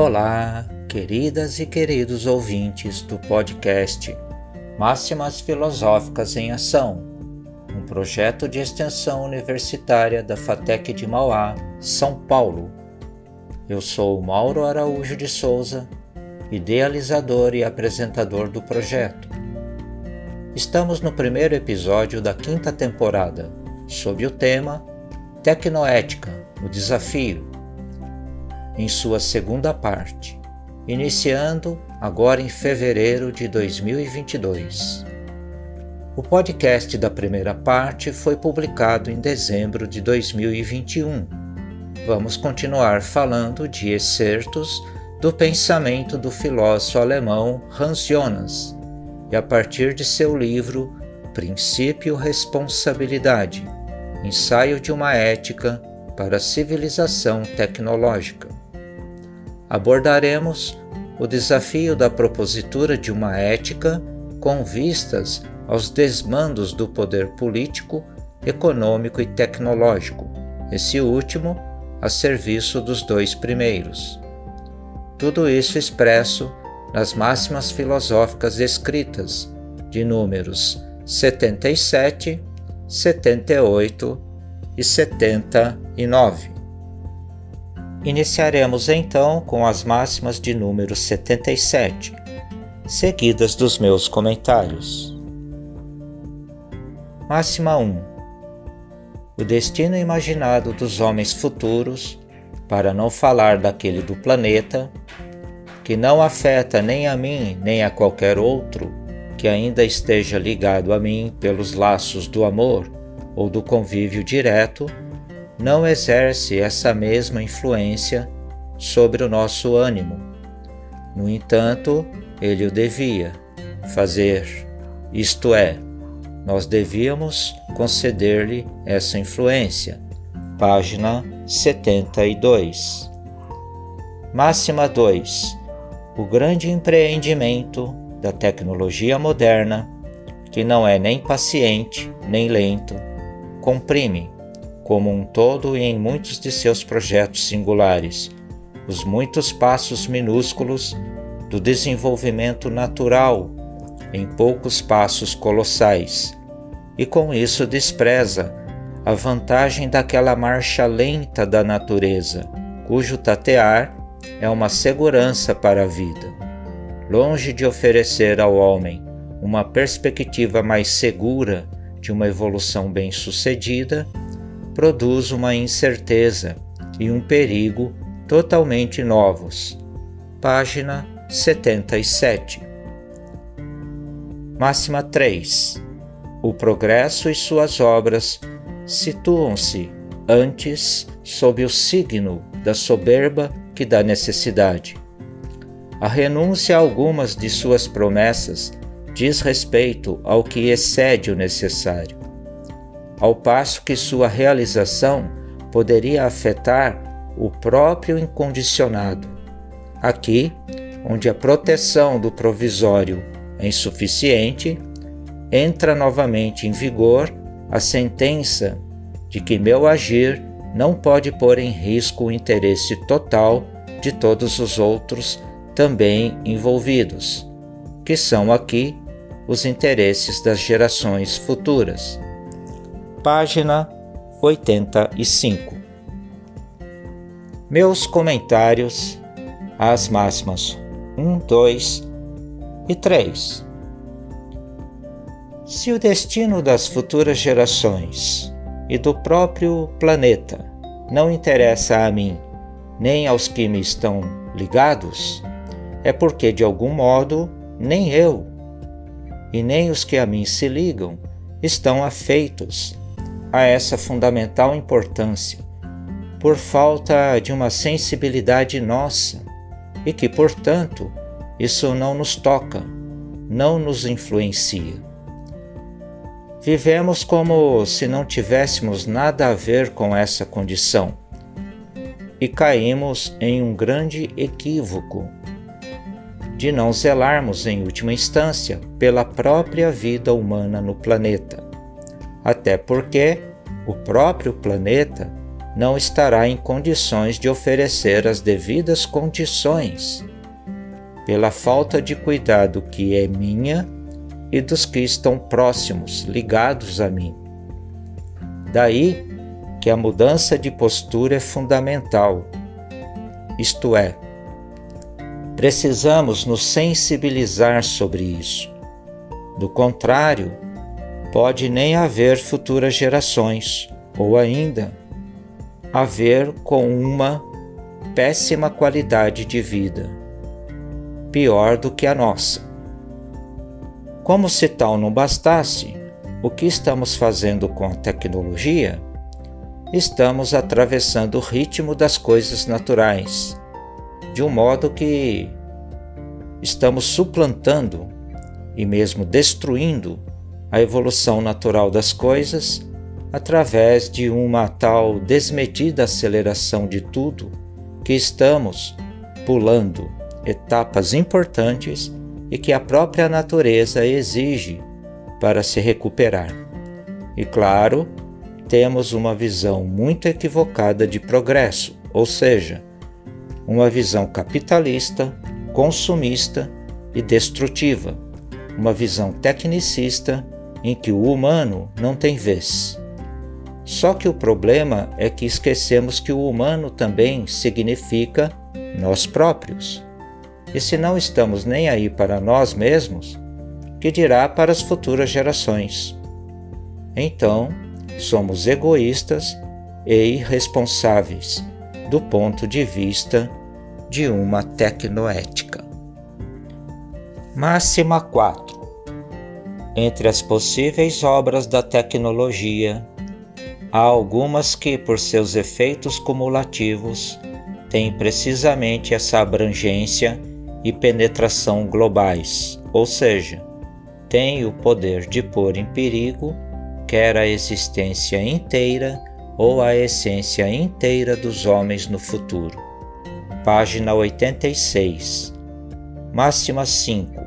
Olá, queridas e queridos ouvintes do podcast Máximas Filosóficas em Ação, um projeto de extensão universitária da FATEC de Mauá, São Paulo. Eu sou Mauro Araújo de Souza, idealizador e apresentador do projeto. Estamos no primeiro episódio da quinta temporada, sob o tema Tecnoética, o desafio em sua segunda parte, iniciando agora em fevereiro de 2022. O podcast da primeira parte foi publicado em dezembro de 2021. Vamos continuar falando de excertos do pensamento do filósofo alemão Hans Jonas e a partir de seu livro Princípio Responsabilidade Ensaio de uma Ética para a Civilização Tecnológica abordaremos o desafio da propositura de uma ética com vistas aos desmandos do poder político, econômico e tecnológico, esse último a serviço dos dois primeiros. Tudo isso expresso nas máximas filosóficas escritas de números 77, 78 e 79. Iniciaremos então com as máximas de número 77, seguidas dos meus comentários. Máxima 1 O destino imaginado dos homens futuros, para não falar daquele do planeta, que não afeta nem a mim nem a qualquer outro que ainda esteja ligado a mim pelos laços do amor ou do convívio direto, não exerce essa mesma influência sobre o nosso ânimo. No entanto, ele o devia fazer, isto é, nós devíamos conceder-lhe essa influência. Página 72. Máxima 2. O grande empreendimento da tecnologia moderna, que não é nem paciente nem lento, comprime como um todo e em muitos de seus projetos singulares, os muitos passos minúsculos do desenvolvimento natural em poucos passos colossais, e com isso despreza a vantagem daquela marcha lenta da natureza, cujo tatear é uma segurança para a vida. Longe de oferecer ao homem uma perspectiva mais segura de uma evolução bem-sucedida, produz uma incerteza e um perigo totalmente novos. Página 77. Máxima 3. O progresso e suas obras situam-se antes sob o signo da soberba que dá necessidade. A renúncia a algumas de suas promessas diz respeito ao que excede o necessário ao passo que sua realização poderia afetar o próprio incondicionado. Aqui, onde a proteção do provisório é insuficiente, entra novamente em vigor a sentença de que meu agir não pode pôr em risco o interesse total de todos os outros também envolvidos, que são aqui os interesses das gerações futuras página 85. Meus comentários às máximas 1, 2 e 3. Se o destino das futuras gerações e do próprio planeta não interessa a mim nem aos que me estão ligados, é porque de algum modo nem eu e nem os que a mim se ligam estão afeitos a essa fundamental importância, por falta de uma sensibilidade nossa e que, portanto, isso não nos toca, não nos influencia. Vivemos como se não tivéssemos nada a ver com essa condição e caímos em um grande equívoco de não zelarmos, em última instância, pela própria vida humana no planeta até porque o próprio planeta não estará em condições de oferecer as devidas condições, pela falta de cuidado que é minha e dos que estão próximos, ligados a mim. Daí que a mudança de postura é fundamental, isto é, precisamos nos sensibilizar sobre isso. Do contrário, pode nem haver futuras gerações, ou ainda haver com uma péssima qualidade de vida, pior do que a nossa. Como se tal não bastasse, o que estamos fazendo com a tecnologia? Estamos atravessando o ritmo das coisas naturais, de um modo que estamos suplantando e mesmo destruindo a evolução natural das coisas através de uma tal desmedida aceleração de tudo que estamos pulando etapas importantes e que a própria natureza exige para se recuperar. E claro, temos uma visão muito equivocada de progresso, ou seja, uma visão capitalista, consumista e destrutiva, uma visão tecnicista em que o humano não tem vez. Só que o problema é que esquecemos que o humano também significa nós próprios. E se não estamos nem aí para nós mesmos, que dirá para as futuras gerações? Então, somos egoístas e irresponsáveis do ponto de vista de uma tecnoética. Máxima 4. Entre as possíveis obras da tecnologia Há algumas que, por seus efeitos cumulativos, têm precisamente essa abrangência e penetração globais, ou seja, têm o poder de pôr em perigo quer a existência inteira ou a essência inteira dos homens no futuro. Página 86. Máxima 5.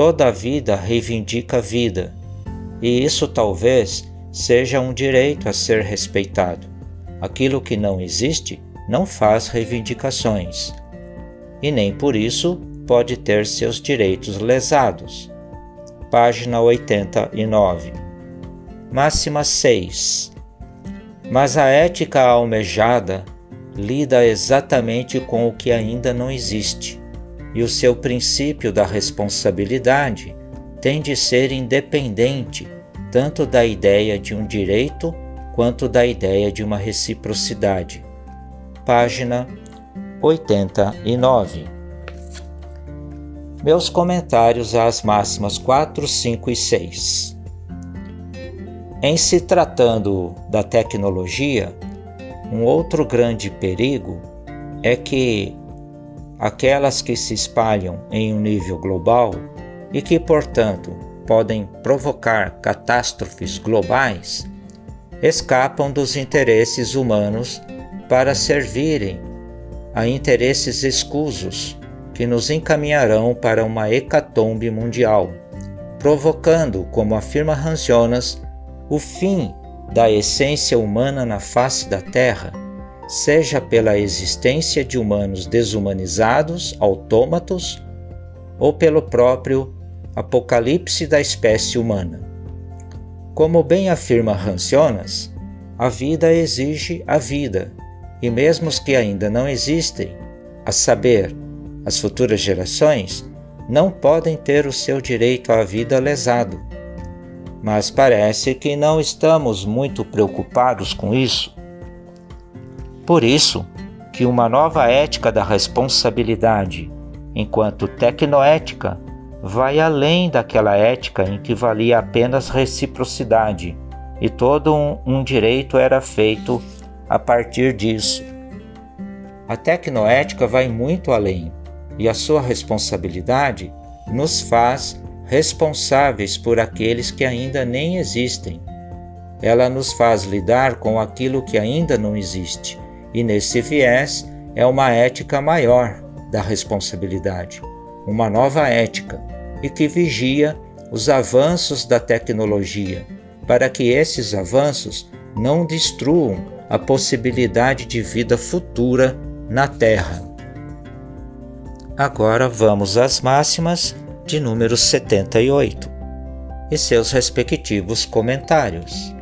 Toda vida reivindica vida, e isso talvez seja um direito a ser respeitado. Aquilo que não existe não faz reivindicações e nem por isso pode ter seus direitos lesados. Página 89. Máxima 6. Mas a ética almejada lida exatamente com o que ainda não existe, e o seu princípio da responsabilidade tem de ser independente tanto da ideia de um direito quanto da ideia de uma reciprocidade. Página 89. Meus comentários às máximas 4, 5 e 6. Em se tratando da tecnologia, um outro grande perigo é que aquelas que se espalham em um nível global e que, portanto, podem provocar catástrofes globais escapam dos interesses humanos para servirem a interesses escusos que nos encaminharão para uma hecatombe mundial, provocando, como afirma Hans Jonas, o fim da essência humana na face da Terra, seja pela existência de humanos desumanizados, autômatos, ou pelo próprio Apocalipse da espécie humana. Como bem afirma Jonas, a vida exige a vida, e mesmo os que ainda não existem, a saber, as futuras gerações, não podem ter o seu direito à vida lesado. Mas parece que não estamos muito preocupados com isso. Por isso, que uma nova ética da responsabilidade, enquanto tecnoética, vai além daquela ética em que valia apenas reciprocidade e todo um, um direito era feito a partir disso. A tecnoética vai muito além e a sua responsabilidade nos faz responsáveis por aqueles que ainda nem existem. Ela nos faz lidar com aquilo que ainda não existe, e nesse viés é uma ética maior da responsabilidade uma nova ética e que vigia os avanços da tecnologia, para que esses avanços não destruam a possibilidade de vida futura na Terra. Agora vamos às máximas de número 78 e seus respectivos comentários.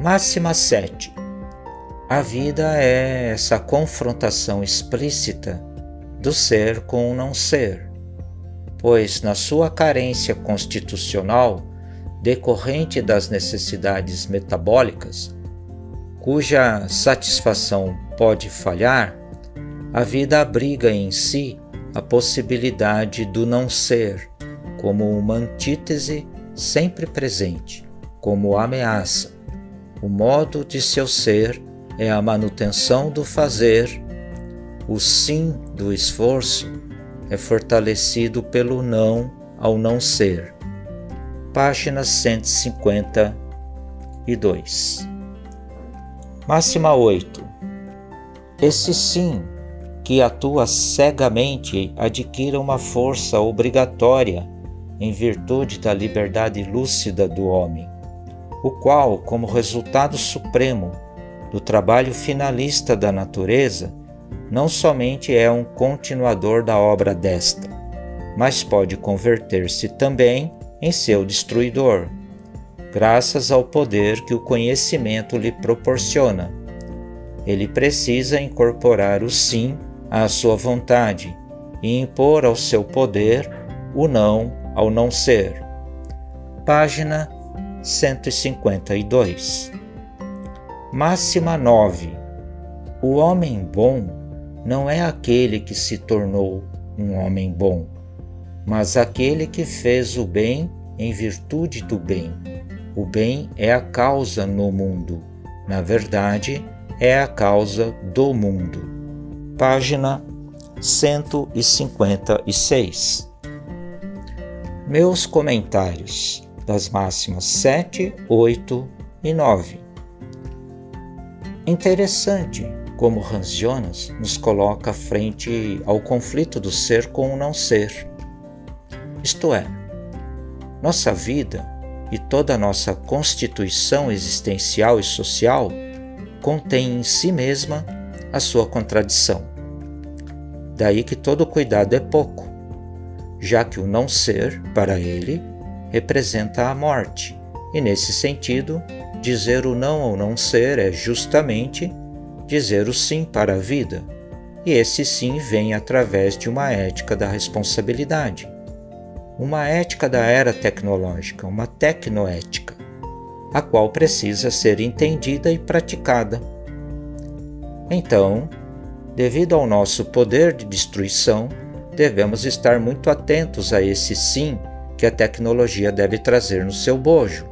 Máxima 7. A vida é essa confrontação explícita do ser com o não ser, pois na sua carência constitucional decorrente das necessidades metabólicas, cuja satisfação pode falhar, a vida abriga em si a possibilidade do não ser, como uma antítese sempre presente, como ameaça. O modo de seu ser é a manutenção do fazer, o sim do esforço é fortalecido pelo não ao não ser. Página 152. Máxima 8. Esse sim que atua cegamente adquire uma força obrigatória em virtude da liberdade lúcida do homem, o qual, como resultado supremo do trabalho finalista da natureza, não somente é um continuador da obra desta, mas pode converter-se também em seu destruidor, graças ao poder que o conhecimento lhe proporciona. Ele precisa incorporar o sim à sua vontade e impor ao seu poder o não ao não ser. Página 152. Máxima 9. O homem bom não é aquele que se tornou um homem bom, mas aquele que fez o bem em virtude do bem. O bem é a causa no mundo. Na verdade, é a causa do mundo página 156. Meus comentários das máximas 7, 8 e 9. Interessante como Hans Jonas nos coloca frente ao conflito do ser com o não ser. Isto é, nossa vida e toda a nossa constituição existencial e social contém em si mesma a sua contradição. Daí que todo cuidado é pouco, já que o não ser, para ele, representa a morte, e nesse sentido, dizer o não ao não ser é justamente dizer o sim para a vida, e esse sim vem através de uma ética da responsabilidade. Uma ética da era tecnológica, uma tecnoética, a qual precisa ser entendida e praticada. Então, Devido ao nosso poder de destruição, devemos estar muito atentos a esse sim que a tecnologia deve trazer no seu bojo,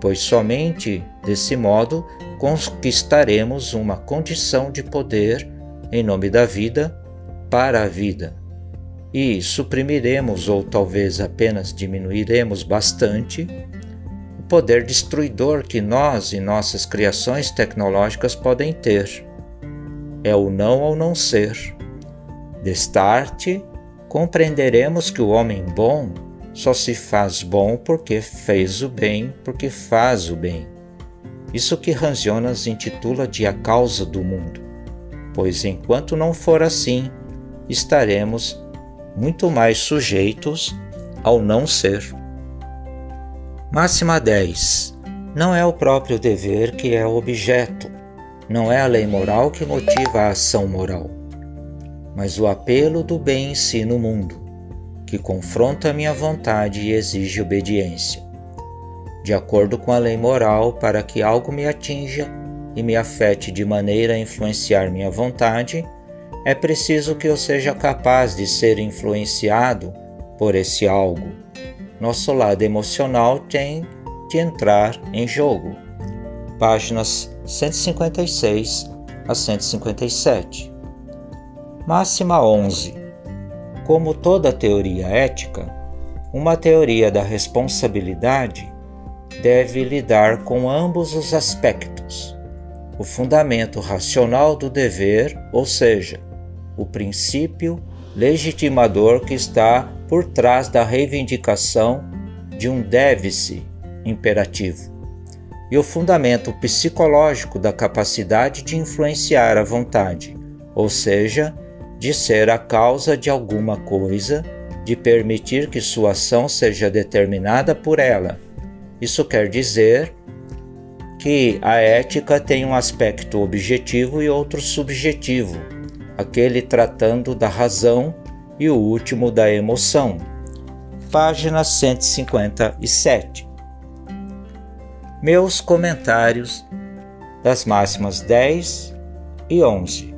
pois somente desse modo conquistaremos uma condição de poder em nome da vida para a vida. E suprimiremos ou talvez apenas diminuiremos bastante o poder destruidor que nós e nossas criações tecnológicas podem ter é o não ao não ser. Destarte, compreenderemos que o homem bom só se faz bom porque fez o bem, porque faz o bem. Isso que Hans Jonas intitula de a causa do mundo, pois enquanto não for assim, estaremos muito mais sujeitos ao não ser. Máxima 10. Não é o próprio dever que é o objeto, não é a lei moral que motiva a ação moral, mas o apelo do bem em si no mundo, que confronta minha vontade e exige obediência. De acordo com a lei moral, para que algo me atinja e me afete de maneira a influenciar minha vontade, é preciso que eu seja capaz de ser influenciado por esse algo. Nosso lado emocional tem de entrar em jogo. Páginas 156 a 157. Máxima 11. Como toda teoria ética, uma teoria da responsabilidade deve lidar com ambos os aspectos: o fundamento racional do dever, ou seja, o princípio legitimador que está por trás da reivindicação de um deve-se imperativo e o fundamento psicológico da capacidade de influenciar a vontade, ou seja, de ser a causa de alguma coisa, de permitir que sua ação seja determinada por ela. Isso quer dizer que a ética tem um aspecto objetivo e outro subjetivo, aquele tratando da razão e o último da emoção. Página 157 meus comentários das máximas 10 e 11.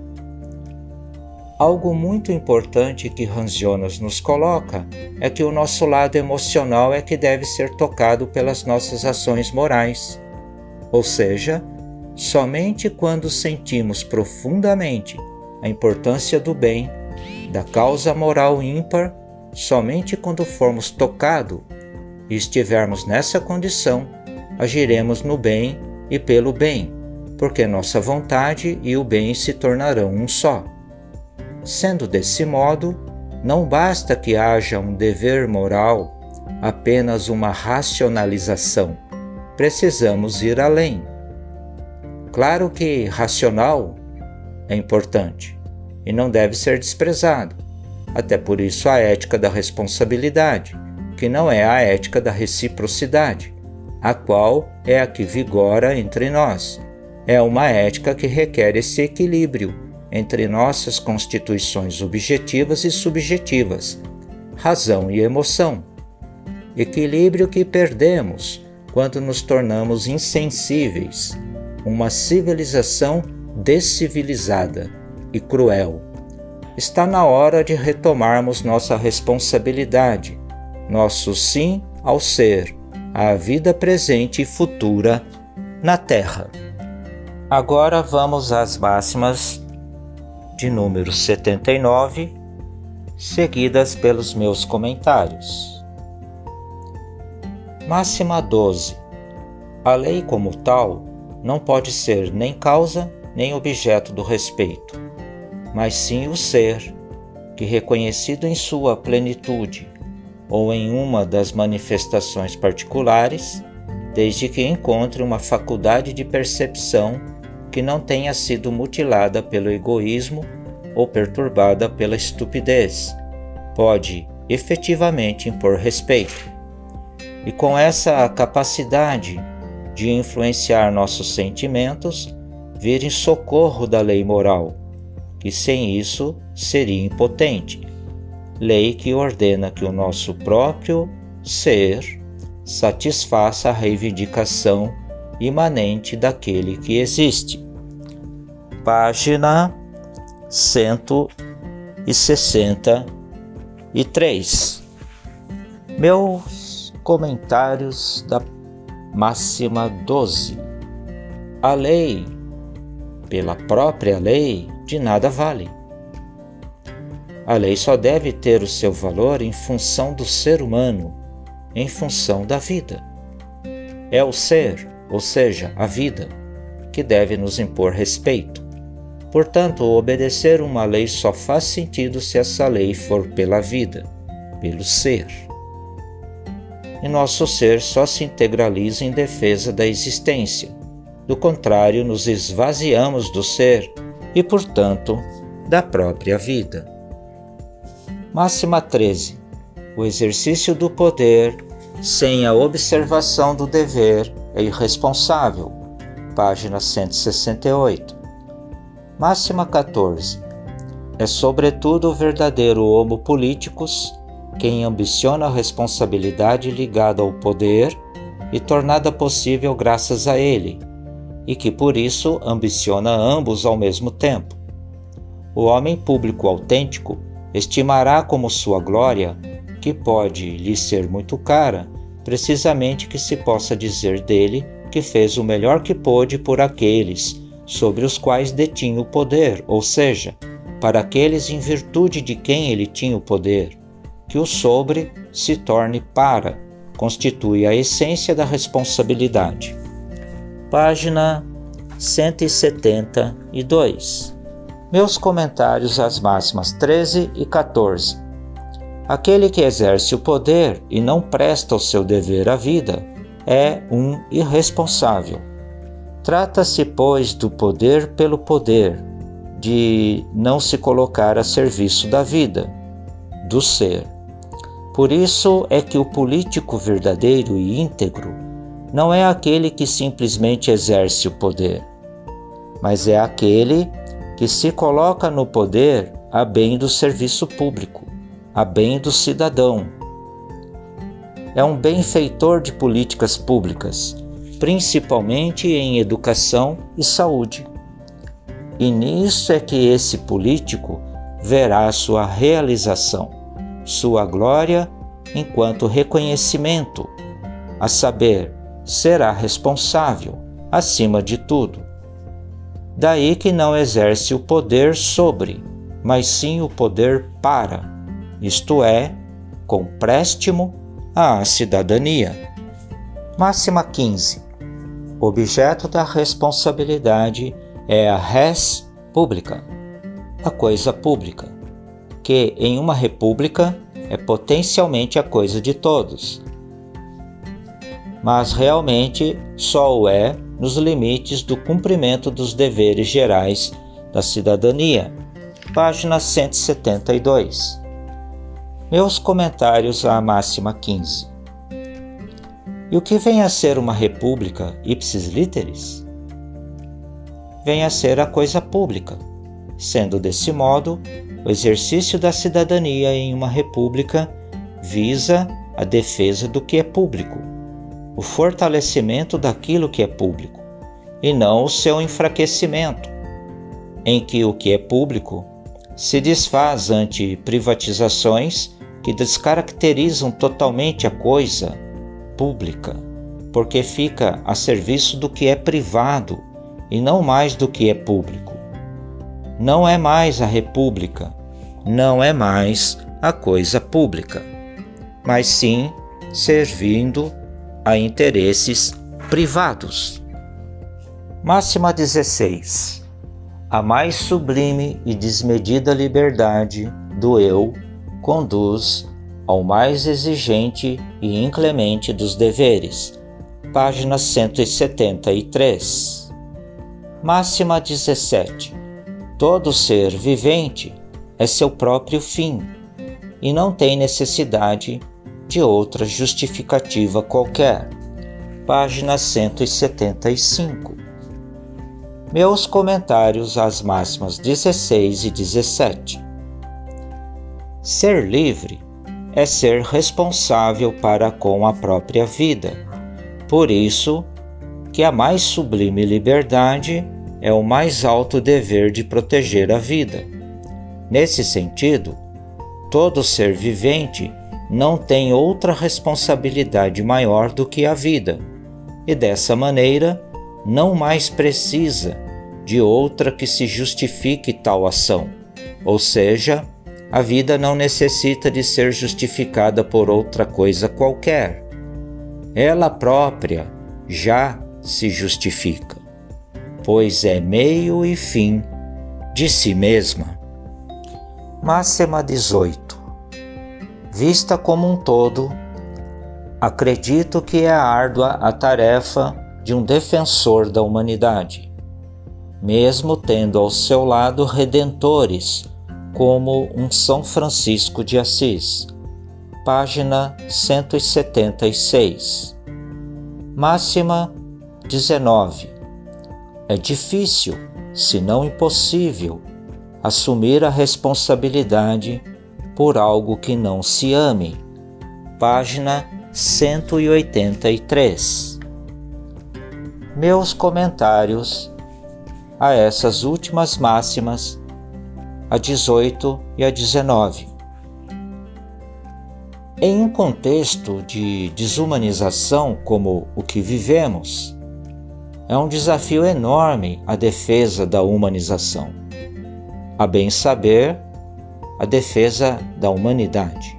Algo muito importante que Hans Jonas nos coloca é que o nosso lado emocional é que deve ser tocado pelas nossas ações morais. Ou seja, somente quando sentimos profundamente a importância do bem, da causa moral ímpar, somente quando formos tocados e estivermos nessa condição, agiremos no bem e pelo bem, porque nossa vontade e o bem se tornarão um só. Sendo desse modo, não basta que haja um dever moral, apenas uma racionalização. Precisamos ir além. Claro que racional é importante e não deve ser desprezado. Até por isso a ética da responsabilidade, que não é a ética da reciprocidade, a qual é a que vigora entre nós. É uma ética que requer esse equilíbrio entre nossas constituições objetivas e subjetivas, razão e emoção. Equilíbrio que perdemos quando nos tornamos insensíveis, uma civilização descivilizada e cruel. Está na hora de retomarmos nossa responsabilidade, nosso sim ao ser a vida presente e futura na Terra. Agora vamos às máximas de número 79, seguidas pelos meus comentários. Máxima 12. A lei, como tal, não pode ser nem causa nem objeto do respeito, mas sim o ser, que, reconhecido em sua plenitude, ou em uma das manifestações particulares, desde que encontre uma faculdade de percepção que não tenha sido mutilada pelo egoísmo ou perturbada pela estupidez, pode efetivamente impor respeito. E com essa capacidade de influenciar nossos sentimentos, vir em socorro da lei moral, que sem isso seria impotente lei que ordena que o nosso próprio ser satisfaça a reivindicação imanente daquele que existe. Página 163. Meus comentários da máxima 12. A lei, pela própria lei, de nada vale a lei só deve ter o seu valor em função do ser humano, em função da vida. É o ser, ou seja, a vida, que deve nos impor respeito. Portanto, obedecer uma lei só faz sentido se essa lei for pela vida, pelo ser. E nosso ser só se integraliza em defesa da existência. Do contrário, nos esvaziamos do ser e, portanto, da própria vida. Máxima 13. O exercício do poder sem a observação do dever é irresponsável. Página 168. Máxima 14. É sobretudo o verdadeiro homo politicus quem ambiciona a responsabilidade ligada ao poder e tornada possível graças a ele, e que por isso ambiciona ambos ao mesmo tempo. O homem público autêntico estimará como sua glória, que pode lhe ser muito cara, precisamente que se possa dizer dele que fez o melhor que pôde por aqueles sobre os quais detinha o poder, ou seja, para aqueles em virtude de quem ele tinha o poder, que o sobre se torne para, constitui a essência da responsabilidade. Página 172 meus comentários às máximas 13 e 14. Aquele que exerce o poder e não presta o seu dever à vida é um irresponsável. Trata-se, pois, do poder pelo poder, de não se colocar a serviço da vida, do ser. Por isso é que o político verdadeiro e íntegro não é aquele que simplesmente exerce o poder, mas é aquele que se coloca no poder a bem do serviço público, a bem do cidadão. É um benfeitor de políticas públicas, principalmente em educação e saúde. E nisso é que esse político verá sua realização, sua glória enquanto reconhecimento, a saber, será responsável acima de tudo. Daí que não exerce o poder sobre, mas sim o poder para, isto é, com préstimo à cidadania. Máxima 15. Objeto da responsabilidade é a res pública, a coisa pública, que em uma república é potencialmente a coisa de todos, mas realmente só o é nos limites do cumprimento dos deveres gerais da cidadania. Página 172. Meus comentários à máxima 15. E o que vem a ser uma república ipsis literis? Vem a ser a coisa pública, sendo desse modo o exercício da cidadania em uma república visa a defesa do que é público o fortalecimento daquilo que é público, e não o seu enfraquecimento, em que o que é público se desfaz ante privatizações que descaracterizam totalmente a coisa pública, porque fica a serviço do que é privado e não mais do que é público. Não é mais a república, não é mais a coisa pública, mas sim servindo a interesses privados. Máxima 16. A mais sublime e desmedida liberdade do eu conduz ao mais exigente e inclemente dos deveres. Página 173. Máxima 17. Todo ser vivente é seu próprio fim e não tem necessidade de outra justificativa qualquer. Página 175. Meus comentários às máximas 16 e 17. Ser livre é ser responsável para com a própria vida. Por isso, que a mais sublime liberdade é o mais alto dever de proteger a vida. Nesse sentido, todo ser vivente não tem outra responsabilidade maior do que a vida, e dessa maneira não mais precisa de outra que se justifique tal ação. Ou seja, a vida não necessita de ser justificada por outra coisa qualquer. Ela própria já se justifica, pois é meio e fim de si mesma. Máxima 18 Vista como um todo, acredito que é árdua a tarefa de um defensor da humanidade, mesmo tendo ao seu lado redentores como um São Francisco de Assis. Página 176. Máxima 19. É difícil, se não impossível, assumir a responsabilidade por algo que não se ame. Página 183. Meus comentários a essas últimas máximas, a 18 e a 19. Em um contexto de desumanização como o que vivemos, é um desafio enorme a defesa da humanização. A bem saber, a defesa da humanidade.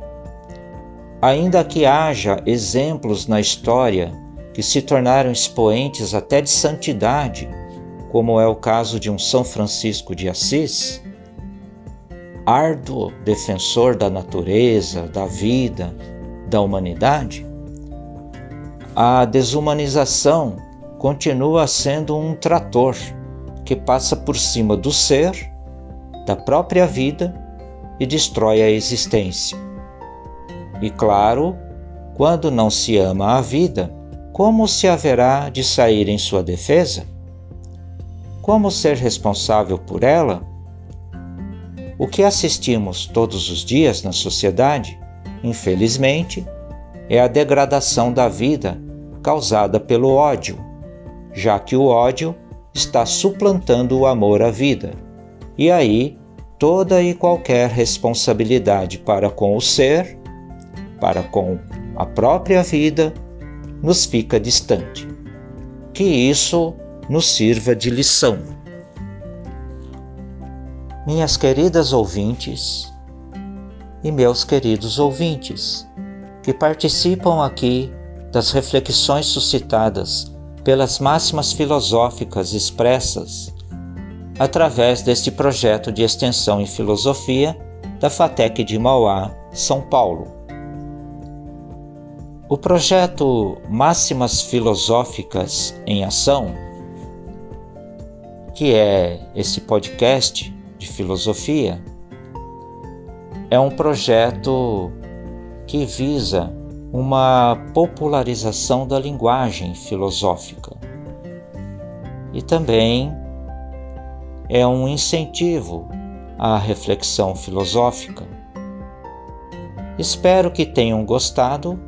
Ainda que haja exemplos na história que se tornaram expoentes até de santidade, como é o caso de um São Francisco de Assis, árduo defensor da natureza, da vida, da humanidade, a desumanização continua sendo um trator que passa por cima do ser, da própria vida e destrói a existência. E claro, quando não se ama a vida, como se haverá de sair em sua defesa? Como ser responsável por ela? O que assistimos todos os dias na sociedade, infelizmente, é a degradação da vida causada pelo ódio, já que o ódio está suplantando o amor à vida. E aí, toda e qualquer responsabilidade para com o ser, para com a própria vida, nos fica distante. Que isso nos sirva de lição. Minhas queridas ouvintes e meus queridos ouvintes, que participam aqui das reflexões suscitadas pelas máximas filosóficas expressas através deste projeto de extensão em filosofia da FATEC de Mauá, São Paulo. O projeto Máximas Filosóficas em Ação, que é esse podcast de filosofia, é um projeto que visa uma popularização da linguagem filosófica e também é um incentivo à reflexão filosófica. Espero que tenham gostado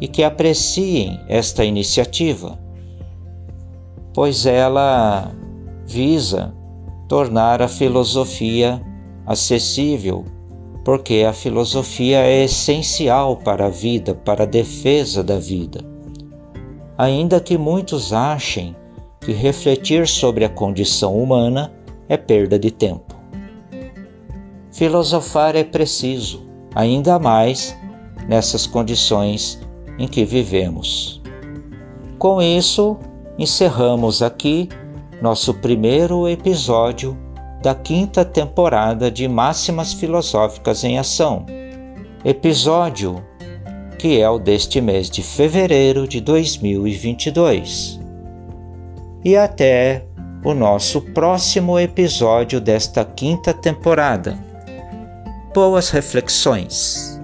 e que apreciem esta iniciativa, pois ela visa tornar a filosofia acessível, porque a filosofia é essencial para a vida, para a defesa da vida. Ainda que muitos achem que refletir sobre a condição humana é perda de tempo. Filosofar é preciso, ainda mais nessas condições em que vivemos. Com isso, encerramos aqui nosso primeiro episódio da quinta temporada de Máximas Filosóficas em Ação, episódio que é o deste mês de fevereiro de 2022. E até o nosso próximo episódio desta quinta temporada. Boas reflexões!